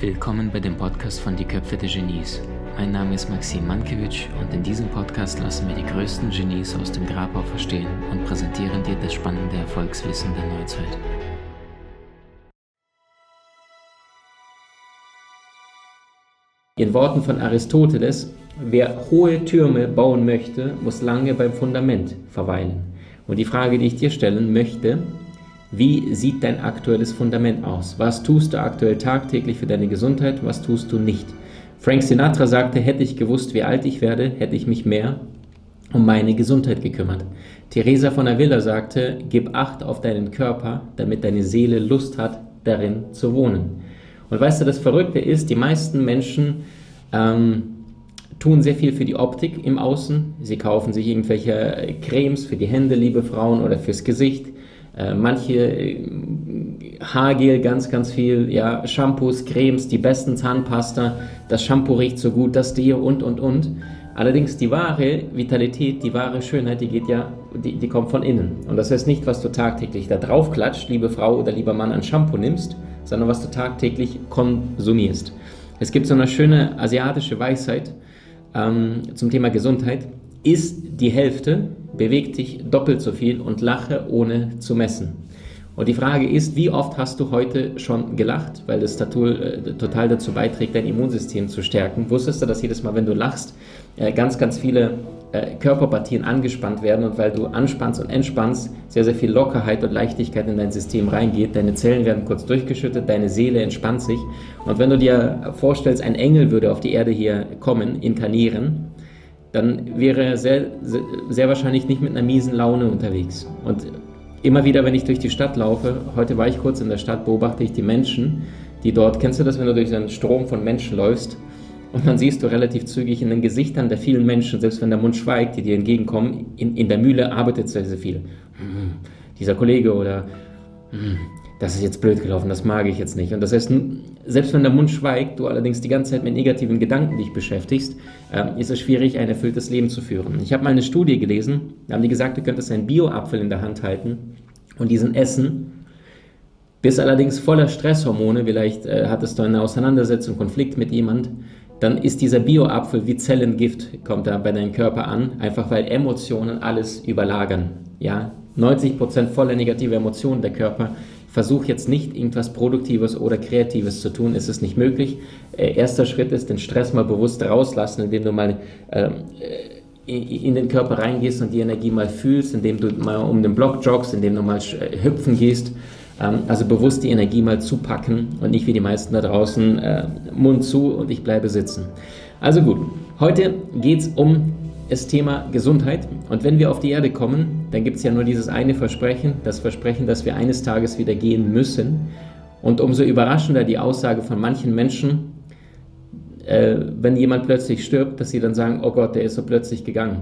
Willkommen bei dem Podcast von Die Köpfe der Genies. Mein Name ist Maxim Mankewitsch und in diesem Podcast lassen wir die größten Genies aus dem Grabau verstehen und präsentieren dir das spannende Erfolgswissen der Neuzeit. In Worten von Aristoteles, wer hohe Türme bauen möchte, muss lange beim Fundament verweilen. Und die Frage, die ich dir stellen möchte, wie sieht dein aktuelles Fundament aus? Was tust du aktuell tagtäglich für deine Gesundheit? Was tust du nicht? Frank Sinatra sagte, hätte ich gewusst, wie alt ich werde, hätte ich mich mehr um meine Gesundheit gekümmert. Teresa von Avila sagte, gib Acht auf deinen Körper, damit deine Seele Lust hat, darin zu wohnen. Und weißt du, das Verrückte ist, die meisten Menschen ähm, tun sehr viel für die Optik im Außen. Sie kaufen sich irgendwelche Cremes für die Hände, liebe Frauen, oder fürs Gesicht. Äh, manche äh, Haargel ganz, ganz viel, ja, Shampoos, Cremes, die besten Zahnpasta, das Shampoo riecht so gut, das Deo und, und, und. Allerdings die wahre Vitalität, die wahre Schönheit, die geht ja, die, die kommt von innen. Und das heißt nicht, was du tagtäglich da drauf klatscht, liebe Frau oder lieber Mann, an Shampoo nimmst, sondern was du tagtäglich konsumierst. Es gibt so eine schöne asiatische Weisheit ähm, zum Thema Gesundheit. Isst die Hälfte beweg dich doppelt so viel und lache ohne zu messen. Und die Frage ist, wie oft hast du heute schon gelacht, weil das total, äh, total dazu beiträgt, dein Immunsystem zu stärken. Wusstest du, dass jedes Mal, wenn du lachst, äh, ganz, ganz viele äh, Körperpartien angespannt werden und weil du anspannst und entspannst, sehr, sehr viel Lockerheit und Leichtigkeit in dein System reingeht. Deine Zellen werden kurz durchgeschüttet, deine Seele entspannt sich. Und wenn du dir vorstellst, ein Engel würde auf die Erde hier kommen, inkarnieren, dann wäre er sehr, sehr, wahrscheinlich nicht mit einer miesen Laune unterwegs. Und immer wieder, wenn ich durch die Stadt laufe, heute war ich kurz in der Stadt, beobachte ich die Menschen, die dort, kennst du das, wenn du durch einen Strom von Menschen läufst und dann siehst du relativ zügig in den Gesichtern der vielen Menschen, selbst wenn der Mund schweigt, die dir entgegenkommen, in, in der Mühle arbeitet sehr, sehr viel. Hm, dieser Kollege oder hm, das ist jetzt blöd gelaufen, das mag ich jetzt nicht. Und das heißt, selbst wenn der Mund schweigt, du allerdings die ganze Zeit mit negativen Gedanken dich beschäftigst, äh, ist es schwierig, ein erfülltes Leben zu führen. Ich habe mal eine Studie gelesen, da haben die gesagt, du könntest einen Bio-Apfel in der Hand halten und diesen essen, bist allerdings voller Stresshormone, vielleicht äh, hattest du eine Auseinandersetzung, Konflikt mit jemand, dann ist dieser Bio-Apfel wie Zellengift, kommt da bei deinem Körper an, einfach weil Emotionen alles überlagern. Ja, 90% voller negative Emotionen der Körper versuch jetzt nicht irgendwas Produktives oder Kreatives zu tun, ist es nicht möglich. Äh, erster Schritt ist, den Stress mal bewusst rauslassen, indem du mal ähm, äh, in den Körper reingehst und die Energie mal fühlst, indem du mal um den Block joggst, indem du mal äh, hüpfen gehst. Ähm, also bewusst die Energie mal zupacken und nicht wie die meisten da draußen äh, Mund zu und ich bleibe sitzen. Also gut, heute geht es um das Thema Gesundheit. Und wenn wir auf die Erde kommen, dann gibt es ja nur dieses eine Versprechen, das Versprechen, dass wir eines Tages wieder gehen müssen. Und umso überraschender die Aussage von manchen Menschen, äh, wenn jemand plötzlich stirbt, dass sie dann sagen, oh Gott, der ist so plötzlich gegangen,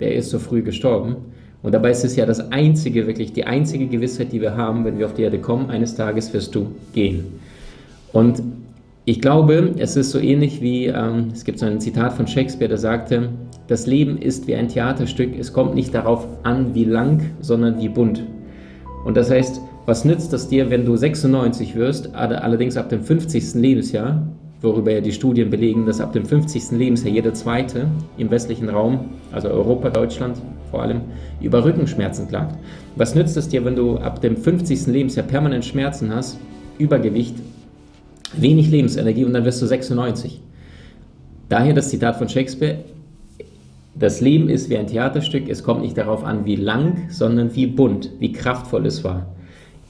der ist so früh gestorben. Und dabei ist es ja das einzige, wirklich die einzige Gewissheit, die wir haben, wenn wir auf die Erde kommen, eines Tages wirst du gehen. Und ich glaube, es ist so ähnlich wie, ähm, es gibt so ein Zitat von Shakespeare, der sagte, das Leben ist wie ein Theaterstück, es kommt nicht darauf an, wie lang, sondern wie bunt. Und das heißt, was nützt das dir, wenn du 96 wirst, allerdings ab dem 50. Lebensjahr, worüber ja die Studien belegen, dass ab dem 50. Lebensjahr jeder Zweite im westlichen Raum, also Europa, Deutschland vor allem, über Rückenschmerzen klagt. Was nützt es dir, wenn du ab dem 50. Lebensjahr permanent Schmerzen hast, Übergewicht, wenig Lebensenergie und dann wirst du 96? Daher das Zitat von Shakespeare, das Leben ist wie ein Theaterstück, es kommt nicht darauf an, wie lang, sondern wie bunt, wie kraftvoll es war.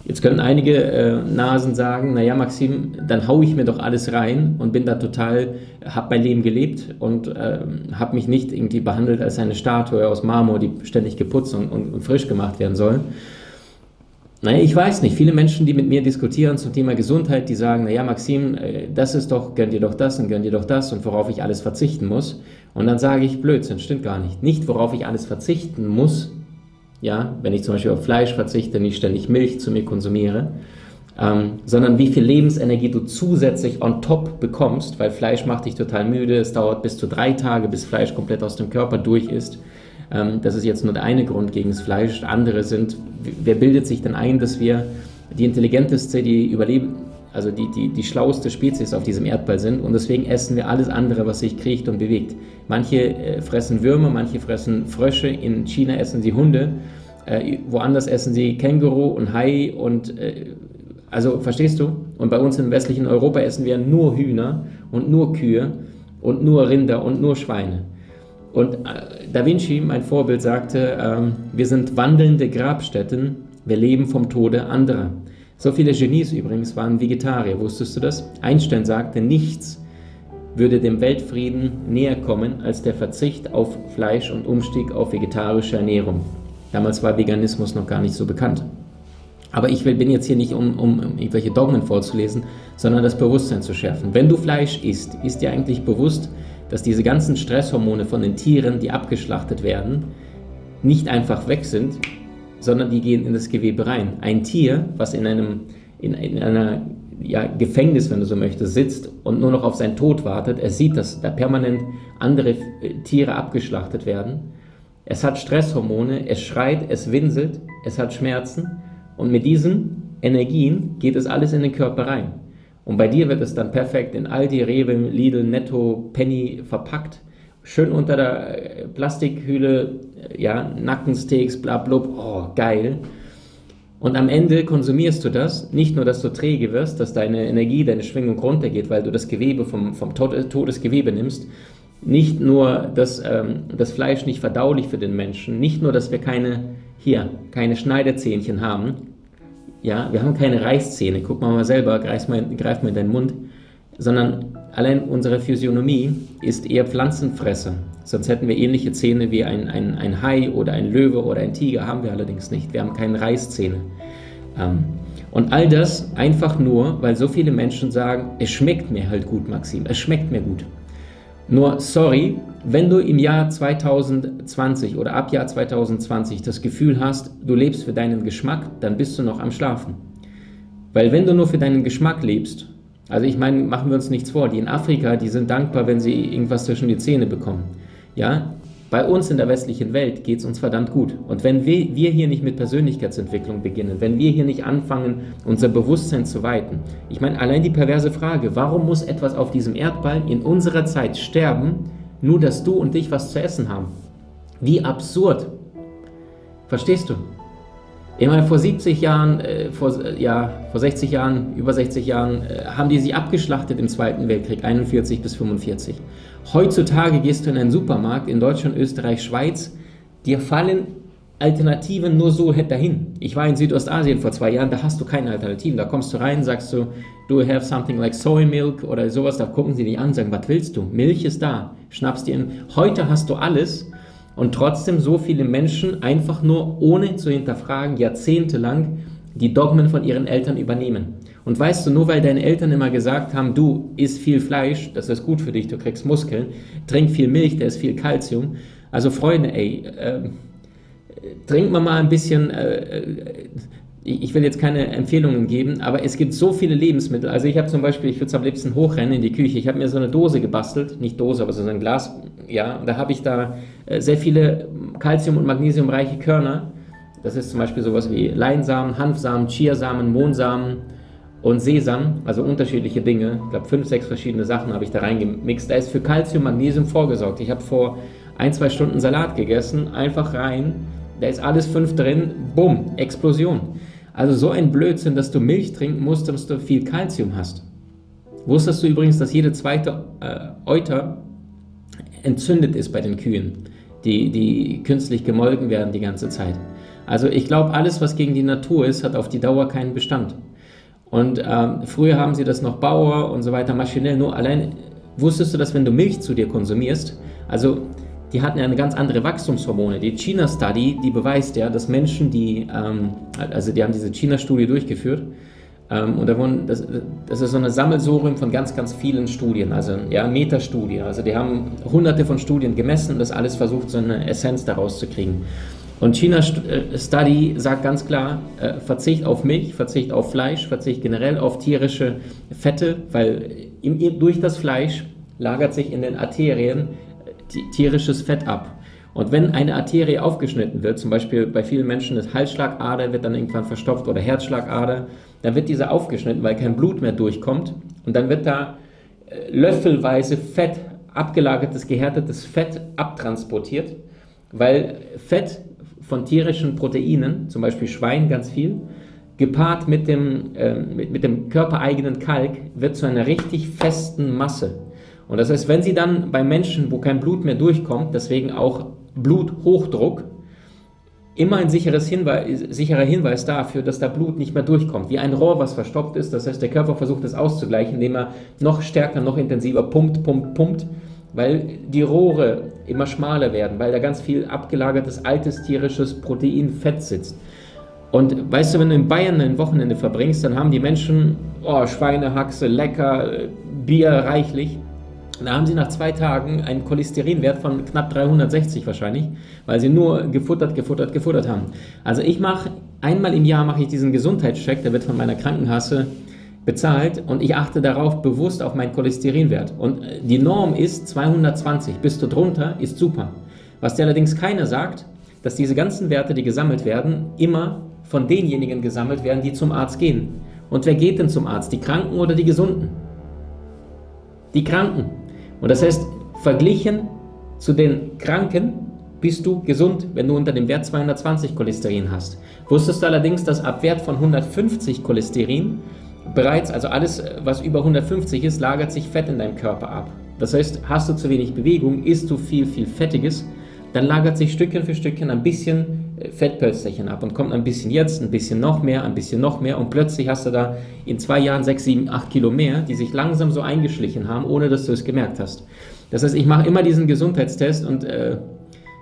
Jetzt können einige äh, Nasen sagen, naja Maxim, dann haue ich mir doch alles rein und bin da total, habe mein Leben gelebt und äh, habe mich nicht irgendwie behandelt als eine Statue aus Marmor, die ständig geputzt und, und, und frisch gemacht werden soll. Naja, ich weiß nicht. Viele Menschen, die mit mir diskutieren zum Thema Gesundheit, die sagen, naja, Maxim, äh, das ist doch, gönn dir doch das und gönn dir doch das und worauf ich alles verzichten muss. Und dann sage ich, Blödsinn, stimmt gar nicht. Nicht, worauf ich alles verzichten muss, ja, wenn ich zum Beispiel auf Fleisch verzichte, nicht ständig Milch zu mir konsumiere, ähm, sondern wie viel Lebensenergie du zusätzlich on top bekommst, weil Fleisch macht dich total müde. Es dauert bis zu drei Tage, bis Fleisch komplett aus dem Körper durch ist. Ähm, das ist jetzt nur der eine Grund gegen das Fleisch. Andere sind, wer bildet sich denn ein, dass wir die intelligenteste, die überleben, also die, die, die schlauste Spezies auf diesem Erdball sind und deswegen essen wir alles andere, was sich kriecht und bewegt. Manche äh, fressen Würmer, manche fressen Frösche, in China essen sie Hunde, äh, woanders essen sie Känguru und Hai und äh, also verstehst du? Und bei uns im westlichen Europa essen wir nur Hühner und nur Kühe und nur Rinder und nur Schweine. Und äh, Da Vinci, mein Vorbild, sagte, ähm, wir sind wandelnde Grabstätten, wir leben vom Tode anderer. So viele Genies übrigens waren Vegetarier, wusstest du das? Einstein sagte, nichts würde dem Weltfrieden näher kommen als der Verzicht auf Fleisch und Umstieg auf vegetarische Ernährung. Damals war Veganismus noch gar nicht so bekannt. Aber ich bin jetzt hier nicht, um, um irgendwelche Dogmen vorzulesen, sondern das Bewusstsein zu schärfen. Wenn du Fleisch isst, ist dir eigentlich bewusst, dass diese ganzen Stresshormone von den Tieren, die abgeschlachtet werden, nicht einfach weg sind, sondern die gehen in das Gewebe rein. Ein Tier, was in einem in, in einer ja, Gefängnis, wenn du so möchtest, sitzt und nur noch auf seinen Tod wartet, er sieht, dass da permanent andere äh, Tiere abgeschlachtet werden. Es hat Stresshormone, es schreit, es winselt, es hat Schmerzen und mit diesen Energien geht es alles in den Körper rein. Und bei dir wird es dann perfekt in Aldi, Rewe, Lidl, Netto, Penny verpackt schön unter der äh, Plastikhülle, äh, ja, Nackensteaks, bla, bla, oh, geil. Und am Ende konsumierst du das, nicht nur, dass du träge wirst, dass deine Energie, deine Schwingung runtergeht, weil du das Gewebe vom, vom Todesgewebe nimmst, nicht nur, dass ähm, das Fleisch nicht verdaulich für den Menschen, nicht nur, dass wir keine, hier, keine Schneiderzähnchen haben, ja, wir haben keine Reißzähne, guck mal mal selber, greif mal, greif mal in deinen Mund, sondern allein unsere Physiognomie ist eher Pflanzenfresser. Sonst hätten wir ähnliche Zähne wie ein, ein, ein Hai oder ein Löwe oder ein Tiger, haben wir allerdings nicht. Wir haben keine Reißzähne. Ähm, und all das einfach nur, weil so viele Menschen sagen, es schmeckt mir halt gut, Maxim, es schmeckt mir gut. Nur, sorry, wenn du im Jahr 2020 oder ab Jahr 2020 das Gefühl hast, du lebst für deinen Geschmack, dann bist du noch am Schlafen. Weil wenn du nur für deinen Geschmack lebst also ich meine, machen wir uns nichts vor, die in Afrika, die sind dankbar, wenn sie irgendwas zwischen die Zähne bekommen. Ja, bei uns in der westlichen Welt geht es uns verdammt gut. Und wenn wir, hier nicht mit Persönlichkeitsentwicklung beginnen, wenn wir hier nicht anfangen, unser Bewusstsein zu weiten, ich meine, allein die perverse Frage, warum muss etwas auf diesem Erdball in unserer Zeit sterben, nur dass du und ich was zu essen haben? Wie absurd. Verstehst du? Ich meine, vor 70 Jahren, äh, vor, äh, ja, vor 60 Jahren, über 60 Jahren, äh, haben die sie abgeschlachtet im Zweiten Weltkrieg, 41 bis 45. Heutzutage gehst du in einen Supermarkt in Deutschland, Österreich, Schweiz, dir fallen Alternativen nur so dahin. Ich war in Südostasien vor zwei Jahren, da hast du keine Alternativen. Da kommst du rein, sagst du, do you have something like soy milk oder sowas, da gucken sie dich an, sagen, was willst du? Milch ist da, schnappst dir in. Heute hast du alles und trotzdem so viele Menschen einfach nur ohne zu hinterfragen jahrzehntelang die Dogmen von ihren Eltern übernehmen. Und weißt du, nur weil deine Eltern immer gesagt haben, du isst viel Fleisch, das ist gut für dich, du kriegst Muskeln, trink viel Milch, da ist viel Kalzium. Also Freunde, ey, äh, trink mal mal ein bisschen, äh, äh ich will jetzt keine Empfehlungen geben, aber es gibt so viele Lebensmittel. Also ich habe zum Beispiel, ich würde es am liebsten hochrennen in die Küche. Ich habe mir so eine Dose gebastelt, nicht Dose, aber so ein Glas, ja, und da habe ich da äh, sehr viele Calcium- und Magnesiumreiche Körner. Das ist zum Beispiel sowas wie Leinsamen, Hanfsamen, Chiasamen, Mohnsamen und Sesam, also unterschiedliche Dinge. Ich glaube, fünf, sechs verschiedene Sachen habe ich da reingemixt. Da ist für Calcium, Magnesium vorgesorgt. Ich habe vor ein, zwei Stunden Salat gegessen, einfach rein. Da ist alles fünf drin, bumm, Explosion. Also so ein Blödsinn, dass du Milch trinken musst, dass du viel Kalzium hast. Wusstest du übrigens, dass jede zweite äh, Euter entzündet ist bei den Kühen, die, die künstlich gemolken werden die ganze Zeit? Also ich glaube, alles, was gegen die Natur ist, hat auf die Dauer keinen Bestand. Und ähm, früher haben sie das noch Bauer und so weiter maschinell. Nur allein wusstest du, dass wenn du Milch zu dir konsumierst, also die hatten ja eine ganz andere Wachstumshormone. Die China-Study, die beweist ja, dass Menschen, die, ähm, also die haben diese China-Studie durchgeführt, ähm, und da wurden, das, das, ist so eine Sammelsurium von ganz, ganz vielen Studien, also ja, Metastudie. Also die haben hunderte von Studien gemessen und das alles versucht, so eine Essenz daraus zu kriegen. Und China äh, Study sagt ganz klar, äh, Verzicht auf Milch, Verzicht auf Fleisch, Verzicht generell auf tierische Fette, weil im, durch das Fleisch lagert sich in den Arterien tierisches Fett ab. Und wenn eine Arterie aufgeschnitten wird, zum Beispiel bei vielen Menschen ist Halsschlagader, wird dann irgendwann verstopft oder Herzschlagader, dann wird dieser aufgeschnitten, weil kein Blut mehr durchkommt. Und dann wird da äh, löffelweise Fett, abgelagertes, gehärtetes Fett abtransportiert, weil Fett von tierischen Proteinen, zum Beispiel Schwein ganz viel, gepaart mit dem, äh, mit, mit dem körpereigenen Kalk, wird zu einer richtig festen Masse. Und das heißt, wenn Sie dann bei Menschen, wo kein Blut mehr durchkommt, deswegen auch Bluthochdruck, immer ein sicheres Hinweis, sicherer Hinweis dafür, dass da Blut nicht mehr durchkommt. Wie ein Rohr, was verstopft ist. Das heißt, der Körper versucht es auszugleichen, indem er noch stärker, noch intensiver pumpt, pumpt, pumpt, weil die Rohre immer schmaler werden, weil da ganz viel abgelagertes altes tierisches Protein Fett sitzt. Und weißt du, wenn du in Bayern ein Wochenende verbringst, dann haben die Menschen oh, Schweinehaxe, lecker, Bier reichlich. Da haben sie nach zwei Tagen einen Cholesterinwert von knapp 360 wahrscheinlich, weil sie nur gefuttert, gefuttert, gefuttert haben. Also ich mache, einmal im Jahr mache ich diesen Gesundheitscheck, der wird von meiner Krankenkasse bezahlt und ich achte darauf bewusst auf meinen Cholesterinwert. Und die Norm ist 220, bist du drunter, ist super. Was dir allerdings keiner sagt, dass diese ganzen Werte, die gesammelt werden, immer von denjenigen gesammelt werden, die zum Arzt gehen. Und wer geht denn zum Arzt? Die Kranken oder die Gesunden? Die Kranken. Und das heißt, verglichen zu den Kranken bist du gesund, wenn du unter dem Wert 220 Cholesterin hast. Wusstest du allerdings, dass ab Wert von 150 Cholesterin bereits, also alles, was über 150 ist, lagert sich Fett in deinem Körper ab. Das heißt, hast du zu wenig Bewegung, isst du viel, viel Fettiges, dann lagert sich Stückchen für Stückchen ein bisschen Fettpölsterchen ab und kommt ein bisschen jetzt, ein bisschen noch mehr, ein bisschen noch mehr und plötzlich hast du da in zwei Jahren sechs, sieben, acht Kilo mehr, die sich langsam so eingeschlichen haben, ohne dass du es gemerkt hast. Das heißt, ich mache immer diesen Gesundheitstest und äh,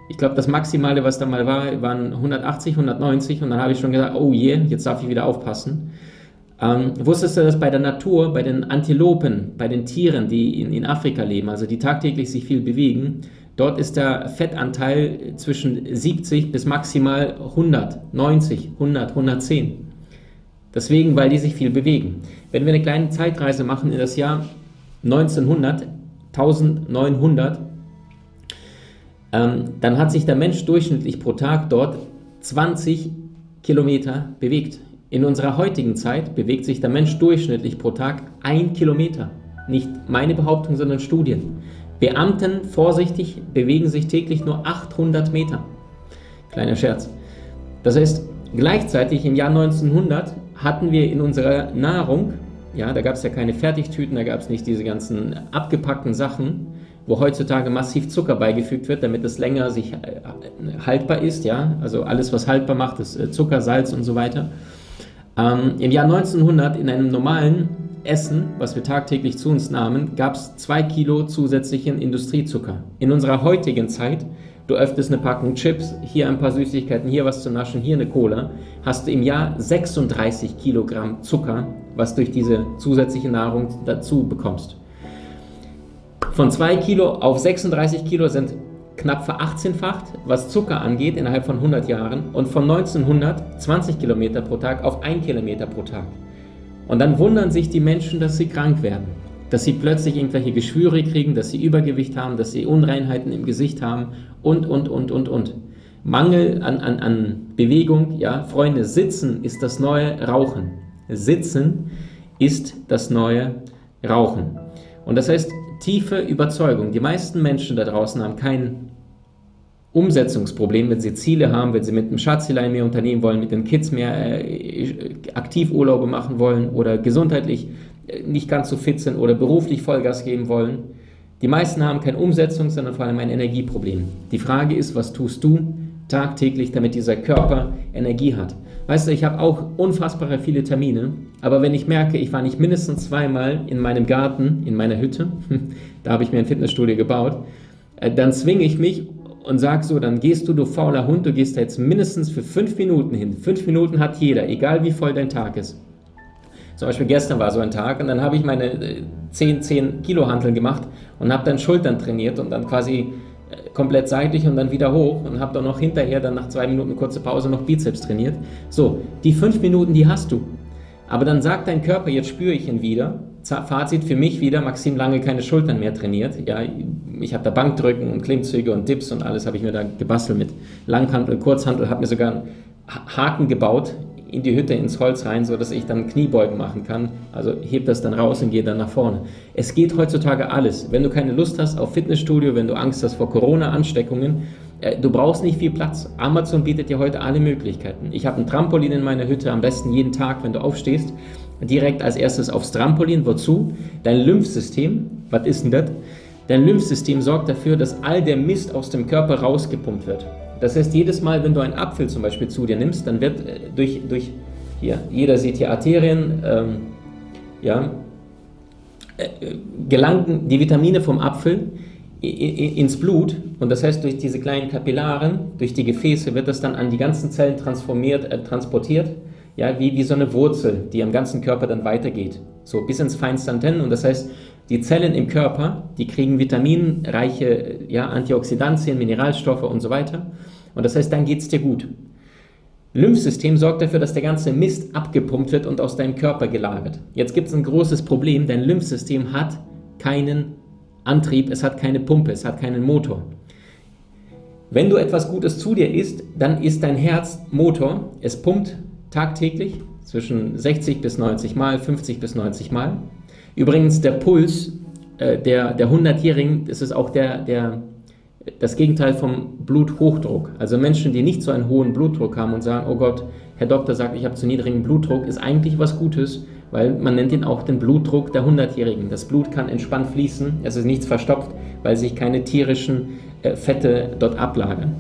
ich glaube, das Maximale, was da mal war, waren 180, 190 und dann habe ich schon gesagt, oh je, jetzt darf ich wieder aufpassen. Ähm, wusstest du, dass bei der Natur, bei den Antilopen, bei den Tieren, die in, in Afrika leben, also die tagtäglich sich viel bewegen, Dort ist der Fettanteil zwischen 70 bis maximal 100, 90, 100, 110. Deswegen, weil die sich viel bewegen. Wenn wir eine kleine Zeitreise machen in das Jahr 1900, 1900, ähm, dann hat sich der Mensch durchschnittlich pro Tag dort 20 Kilometer bewegt. In unserer heutigen Zeit bewegt sich der Mensch durchschnittlich pro Tag ein Kilometer. Nicht meine Behauptung, sondern Studien. Beamten, vorsichtig, bewegen sich täglich nur 800 Meter. Kleiner Scherz. Das heißt, gleichzeitig im Jahr 1900 hatten wir in unserer Nahrung, ja, da gab es ja keine Fertigtüten, da gab es nicht diese ganzen abgepackten Sachen, wo heutzutage massiv Zucker beigefügt wird, damit es länger sich äh, haltbar ist, ja, also alles, was haltbar macht, ist äh, Zucker, Salz und so weiter. Ähm, Im Jahr 1900 in einem normalen Essen, was wir tagtäglich zu uns nahmen, gab es zwei Kilo zusätzlichen Industriezucker. In unserer heutigen Zeit, du öffnest eine Packung Chips, hier ein paar Süßigkeiten, hier was zu naschen, hier eine Cola, hast du im Jahr 36 Kilogramm Zucker, was durch diese zusätzliche Nahrung dazu bekommst. Von 2 Kilo auf 36 Kilo sind knapp ver-18-facht, was Zucker angeht, innerhalb von 100 Jahren und von 1900 20 Kilometer pro Tag auf 1 Kilometer pro Tag. Und dann wundern sich die Menschen, dass sie krank werden, dass sie plötzlich irgendwelche Geschwüre kriegen, dass sie Übergewicht haben, dass sie Unreinheiten im Gesicht haben und, und, und, und, und. Mangel an, an, an Bewegung, ja, Freunde, Sitzen ist das neue Rauchen. Sitzen ist das neue Rauchen. Und das heißt, tiefe Überzeugung. Die meisten Menschen da draußen haben kein Umsetzungsproblem, wenn sie Ziele haben, wenn sie mit dem Schatzelein mehr unternehmen wollen, mit den Kids mehr äh, Aktivurlaube machen wollen oder gesundheitlich äh, nicht ganz so fit sind oder beruflich Vollgas geben wollen. Die meisten haben kein Umsetzungs-, sondern vor allem ein Energieproblem. Die Frage ist, was tust du tagtäglich, damit dieser Körper Energie hat? Weißt du, ich habe auch unfassbare viele Termine, aber wenn ich merke, ich war nicht mindestens zweimal in meinem Garten, in meiner Hütte, da habe ich mir ein Fitnessstudio gebaut, äh, dann zwinge ich mich und sag so, dann gehst du, du fauler Hund, du gehst da jetzt mindestens für fünf Minuten hin. Fünf Minuten hat jeder, egal wie voll dein Tag ist. Zum Beispiel gestern war so ein Tag und dann habe ich meine 10, äh, 10 Kilo Hanteln gemacht und habe dann Schultern trainiert und dann quasi äh, komplett seitlich und dann wieder hoch und habe dann noch hinterher dann nach zwei Minuten kurze Pause noch Bizeps trainiert. So, die fünf Minuten, die hast du. Aber dann sagt dein Körper, jetzt spüre ich ihn wieder Fazit für mich wieder, Maxim lange keine Schultern mehr trainiert. Ja, ich habe da Bankdrücken und Klimmzüge und Dips und alles habe ich mir da gebastelt mit Langhantel, Kurzhantel, habe mir sogar einen Haken gebaut in die Hütte ins Holz rein, sodass ich dann Kniebeugen machen kann. Also heb das dann raus und gehe dann nach vorne. Es geht heutzutage alles. Wenn du keine Lust hast auf Fitnessstudio, wenn du Angst hast vor Corona-Ansteckungen, äh, du brauchst nicht viel Platz. Amazon bietet dir heute alle Möglichkeiten. Ich habe ein Trampolin in meiner Hütte, am besten jeden Tag, wenn du aufstehst. Direkt als erstes aufs Trampolin. Wozu? Dein Lymphsystem. Was ist denn das? Dein Lymphsystem sorgt dafür, dass all der Mist aus dem Körper rausgepumpt wird. Das heißt, jedes Mal, wenn du einen Apfel zum Beispiel zu dir nimmst, dann wird äh, durch, durch hier, jeder sieht hier Arterien, ähm, ja, äh, gelangen die Vitamine vom Apfel ins Blut und das heißt, durch diese kleinen Kapillaren, durch die Gefäße wird das dann an die ganzen Zellen transformiert, äh, transportiert, ja, wie, wie so eine Wurzel, die am ganzen Körper dann weitergeht, so bis ins feinste Antennen und das heißt, die Zellen im Körper, die kriegen vitaminreiche ja, Antioxidantien, Mineralstoffe und so weiter. Und das heißt, dann geht es dir gut. Lymphsystem sorgt dafür, dass der ganze Mist abgepumpt wird und aus deinem Körper gelagert. Jetzt gibt es ein großes Problem, dein Lymphsystem hat keinen Antrieb, es hat keine Pumpe, es hat keinen Motor. Wenn du etwas Gutes zu dir isst, dann ist dein Herz Motor. Es pumpt tagtäglich zwischen 60 bis 90 Mal, 50 bis 90 Mal. Übrigens, der Puls äh, der, der 100-Jährigen, das ist auch der, der, das Gegenteil vom Bluthochdruck. Also Menschen, die nicht so einen hohen Blutdruck haben und sagen, oh Gott, Herr Doktor sagt, ich habe zu niedrigen Blutdruck, ist eigentlich was Gutes, weil man nennt ihn auch den Blutdruck der 100-Jährigen. Das Blut kann entspannt fließen, es ist nichts verstopft, weil sich keine tierischen äh, Fette dort ablagern.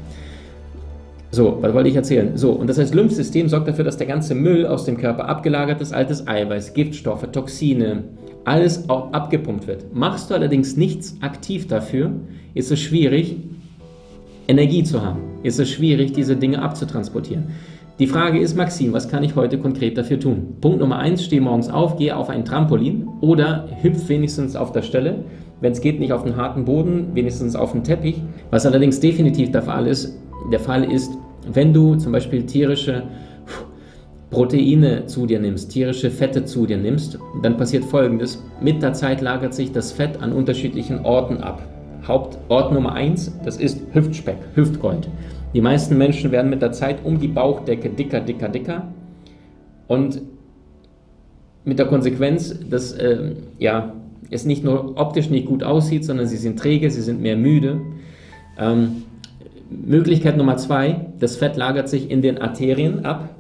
So, was wollte ich erzählen? So, und das heißt, Lymphsystem sorgt dafür, dass der ganze Müll aus dem Körper abgelagert ist, altes Eiweiß, Giftstoffe, Toxine, alles abgepumpt wird. Machst du allerdings nichts aktiv dafür, ist es schwierig, Energie zu haben. Ist es schwierig, diese Dinge abzutransportieren. Die Frage ist, Maxim, was kann ich heute konkret dafür tun? Punkt Nummer eins, steh morgens auf, gehe auf ein Trampolin oder hüpf wenigstens auf der Stelle. Wenn es geht, nicht auf den harten Boden, wenigstens auf den Teppich. Was allerdings definitiv der Fall ist, der Fall ist, wenn du zum Beispiel tierische Proteine zu dir nimmst, tierische Fette zu dir nimmst, dann passiert Folgendes. Mit der Zeit lagert sich das Fett an unterschiedlichen Orten ab. Hauptort Nummer 1, das ist Hüftspeck, Hüftgold. Die meisten Menschen werden mit der Zeit um die Bauchdecke dicker, dicker, dicker. Und mit der Konsequenz, dass äh, ja, es nicht nur optisch nicht gut aussieht, sondern sie sind träge, sie sind mehr müde. Ähm, Möglichkeit Nummer zwei, das Fett lagert sich in den Arterien ab.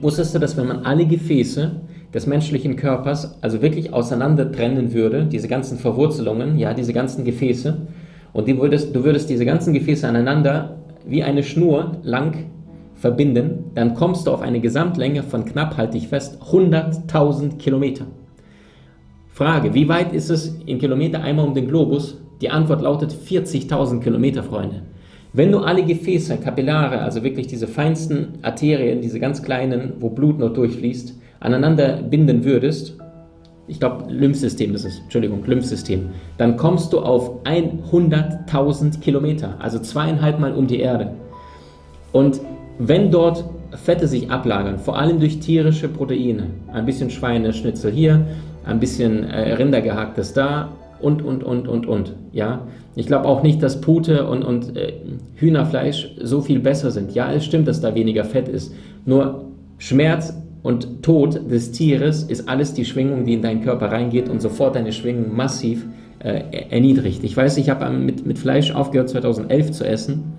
Wusstest du, dass wenn man alle Gefäße des menschlichen Körpers also wirklich auseinander trennen würde, diese ganzen Verwurzelungen, ja, diese ganzen Gefäße, und würdest, du würdest diese ganzen Gefäße aneinander wie eine Schnur lang verbinden, dann kommst du auf eine Gesamtlänge von knapp, halte ich fest, 100.000 Kilometer. Frage, wie weit ist es in Kilometer einmal um den Globus? Die Antwort lautet 40.000 Kilometer, Freunde. Wenn du alle Gefäße, Kapillare, also wirklich diese feinsten Arterien, diese ganz kleinen, wo Blut noch durchfließt, aneinander binden würdest, ich glaube Lymphsystem ist es, Entschuldigung, Lymphsystem, dann kommst du auf 100.000 Kilometer, also zweieinhalb Mal um die Erde. Und wenn dort Fette sich ablagern, vor allem durch tierische Proteine, ein bisschen Schweineschnitzel hier, ein bisschen äh, Rindergehacktes da und, und, und, und, und, ja, ich glaube auch nicht, dass Pute und, und äh, Hühnerfleisch so viel besser sind. Ja, es stimmt, dass da weniger Fett ist. Nur Schmerz und Tod des Tieres ist alles die Schwingung, die in deinen Körper reingeht und sofort deine Schwingung massiv äh, erniedrigt. Ich weiß, ich habe mit, mit Fleisch aufgehört 2011 zu essen,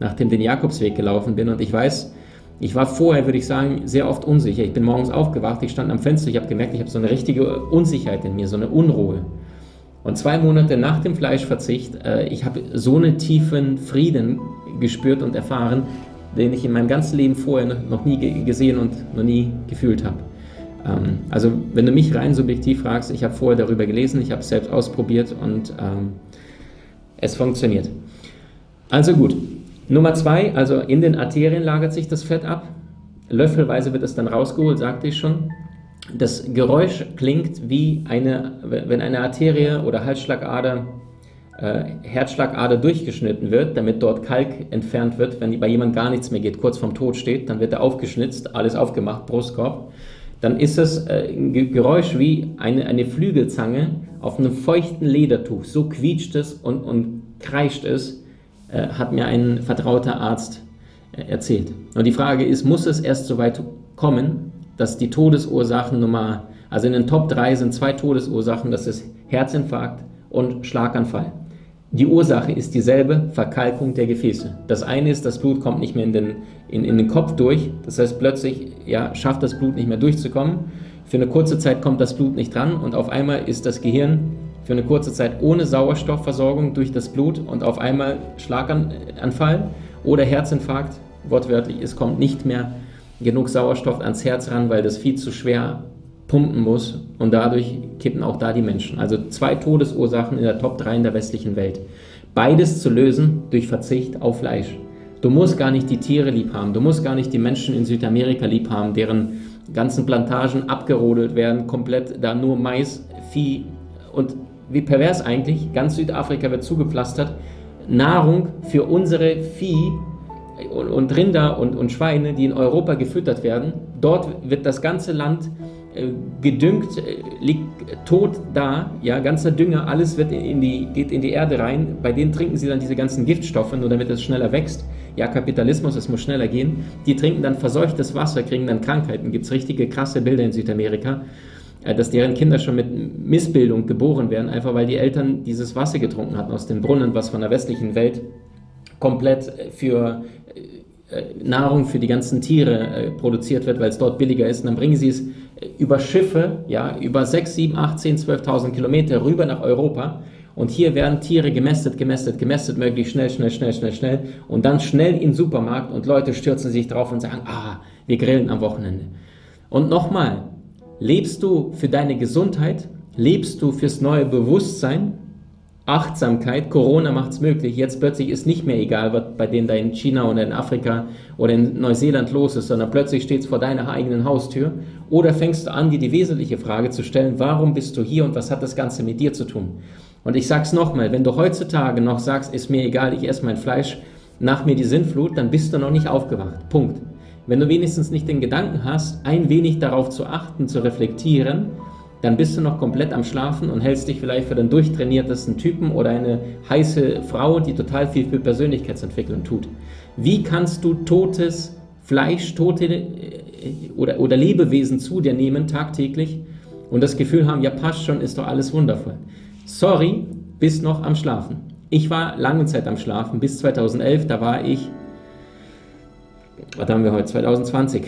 nachdem den Jakobsweg gelaufen bin. Und ich weiß, ich war vorher, würde ich sagen, sehr oft unsicher. Ich bin morgens aufgewacht, ich stand am Fenster, ich habe gemerkt, ich habe so eine richtige Unsicherheit in mir, so eine Unruhe. Und zwei Monate nach dem Fleischverzicht, äh, ich habe so einen tiefen Frieden gespürt und erfahren, den ich in meinem ganzen Leben vorher noch nie gesehen und noch nie gefühlt habe. Ähm, also wenn du mich rein subjektiv fragst, ich habe vorher darüber gelesen, ich habe es selbst ausprobiert und ähm, es funktioniert. Also gut. Nummer zwei, also in den Arterien lagert sich das Fett ab. Löffelweise wird es dann rausgeholt, sagte ich schon. Das Geräusch klingt wie eine, wenn eine Arterie oder Halsschlagader, äh, Herzschlagader durchgeschnitten wird, damit dort Kalk entfernt wird. Wenn bei jemand gar nichts mehr geht, kurz vorm Tod steht, dann wird er aufgeschnitzt, alles aufgemacht, Brustkorb. Dann ist es äh, ein Geräusch wie eine, eine Flügelzange auf einem feuchten Ledertuch. So quietscht es und, und kreischt es, äh, hat mir ein vertrauter Arzt äh, erzählt. Und die Frage ist, muss es erst so weit kommen, dass die Todesursachen Nummer, also in den Top 3 sind zwei Todesursachen, das ist Herzinfarkt und Schlaganfall. Die Ursache ist dieselbe, Verkalkung der Gefäße. Das eine ist, das Blut kommt nicht mehr in den, in, in den Kopf durch, das heißt plötzlich ja, schafft das Blut nicht mehr durchzukommen. Für eine kurze Zeit kommt das Blut nicht dran und auf einmal ist das Gehirn für eine kurze Zeit ohne Sauerstoffversorgung durch das Blut und auf einmal Schlaganfall oder Herzinfarkt, wortwörtlich, es kommt nicht mehr genug Sauerstoff ans Herz ran, weil das viel zu schwer pumpen muss und dadurch kippen auch da die Menschen. Also zwei Todesursachen in der Top 3 in der westlichen Welt. Beides zu lösen durch Verzicht auf Fleisch. Du musst gar nicht die Tiere lieb haben, du musst gar nicht die Menschen in Südamerika lieb haben, deren ganzen Plantagen abgerodelt werden, komplett da nur Mais, Vieh und wie pervers eigentlich, ganz Südafrika wird zugepflastert, Nahrung für unsere Vieh und, und Rinder und, und Schweine, die in Europa gefüttert werden. Dort wird das ganze Land äh, gedüngt, äh, liegt tot da, ja, ganzer Dünger, alles wird in die, geht in die Erde rein. Bei denen trinken sie dann diese ganzen Giftstoffe, nur damit es schneller wächst. Ja, Kapitalismus, es muss schneller gehen. Die trinken dann verseuchtes Wasser, kriegen dann Krankheiten. Gibt es richtige krasse Bilder in Südamerika. Äh, dass deren Kinder schon mit Missbildung geboren werden, einfach weil die Eltern dieses Wasser getrunken hatten aus dem Brunnen, was von der westlichen Welt komplett für äh, Nahrung für die ganzen Tiere äh, produziert wird, weil es dort billiger ist. Und dann bringen sie es über Schiffe, ja, über 6, 7, 8, 10, 12.000 Kilometer rüber nach Europa. Und hier werden Tiere gemästet, gemästet, gemästet, möglichst schnell, schnell, schnell, schnell, schnell. Und dann schnell in den Supermarkt und Leute stürzen sich drauf und sagen, ah, wir grillen am Wochenende. Und nochmal, Lebst du für deine Gesundheit? Lebst du fürs neue Bewusstsein? Achtsamkeit, Corona macht es möglich. Jetzt plötzlich ist nicht mehr egal, was bei denen da in China oder in Afrika oder in Neuseeland los ist, sondern plötzlich steht es vor deiner eigenen Haustür. Oder fängst du an, dir die wesentliche Frage zu stellen, warum bist du hier und was hat das Ganze mit dir zu tun? Und ich sag's nochmal, wenn du heutzutage noch sagst, ist mir egal, ich esse mein Fleisch, nach mir die Sinnflut, dann bist du noch nicht aufgewacht. Punkt. Wenn du wenigstens nicht den Gedanken hast, ein wenig darauf zu achten, zu reflektieren, dann bist du noch komplett am Schlafen und hältst dich vielleicht für den durchtrainiertesten Typen oder eine heiße Frau, die total viel für Persönlichkeitsentwicklung tut. Wie kannst du totes Fleisch, tote äh, oder, oder Lebewesen zu dir nehmen tagtäglich und das Gefühl haben, ja passt schon, ist doch alles wundervoll. Sorry, bist noch am Schlafen. Ich war lange Zeit am Schlafen, bis 2011, da war ich was haben wir heute, 2020,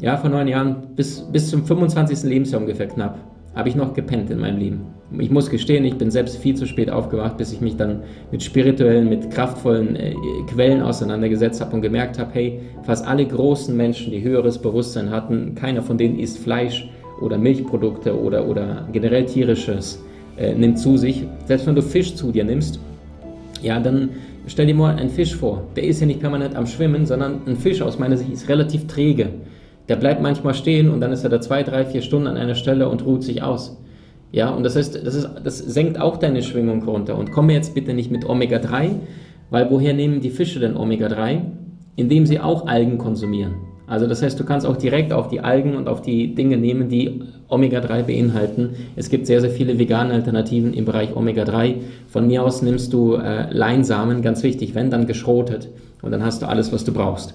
ja, vor neun Jahren, bis, bis zum 25. Lebensjahr ungefähr knapp, habe ich noch gepennt in meinem Leben. Ich muss gestehen, ich bin selbst viel zu spät aufgewacht, bis ich mich dann mit spirituellen, mit kraftvollen äh, Quellen auseinandergesetzt habe und gemerkt habe, hey, fast alle großen Menschen, die höheres Bewusstsein hatten, keiner von denen isst Fleisch oder Milchprodukte oder, oder generell tierisches, äh, nimmt zu sich. Selbst wenn du Fisch zu dir nimmst, ja, dann Stell dir mal einen Fisch vor. Der ist ja nicht permanent am Schwimmen, sondern ein Fisch aus meiner Sicht ist relativ träge. Der bleibt manchmal stehen und dann ist er da zwei, drei, vier Stunden an einer Stelle und ruht sich aus. Ja, und das heißt, das, ist, das senkt auch deine Schwingung runter. Und komme jetzt bitte nicht mit Omega-3, weil woher nehmen die Fische denn Omega-3? Indem sie auch Algen konsumieren. Also das heißt, du kannst auch direkt auf die Algen und auf die Dinge nehmen, die Omega-3 beinhalten. Es gibt sehr, sehr viele vegane Alternativen im Bereich Omega-3. Von mir aus nimmst du äh, Leinsamen, ganz wichtig, wenn dann geschrotet. Und dann hast du alles, was du brauchst.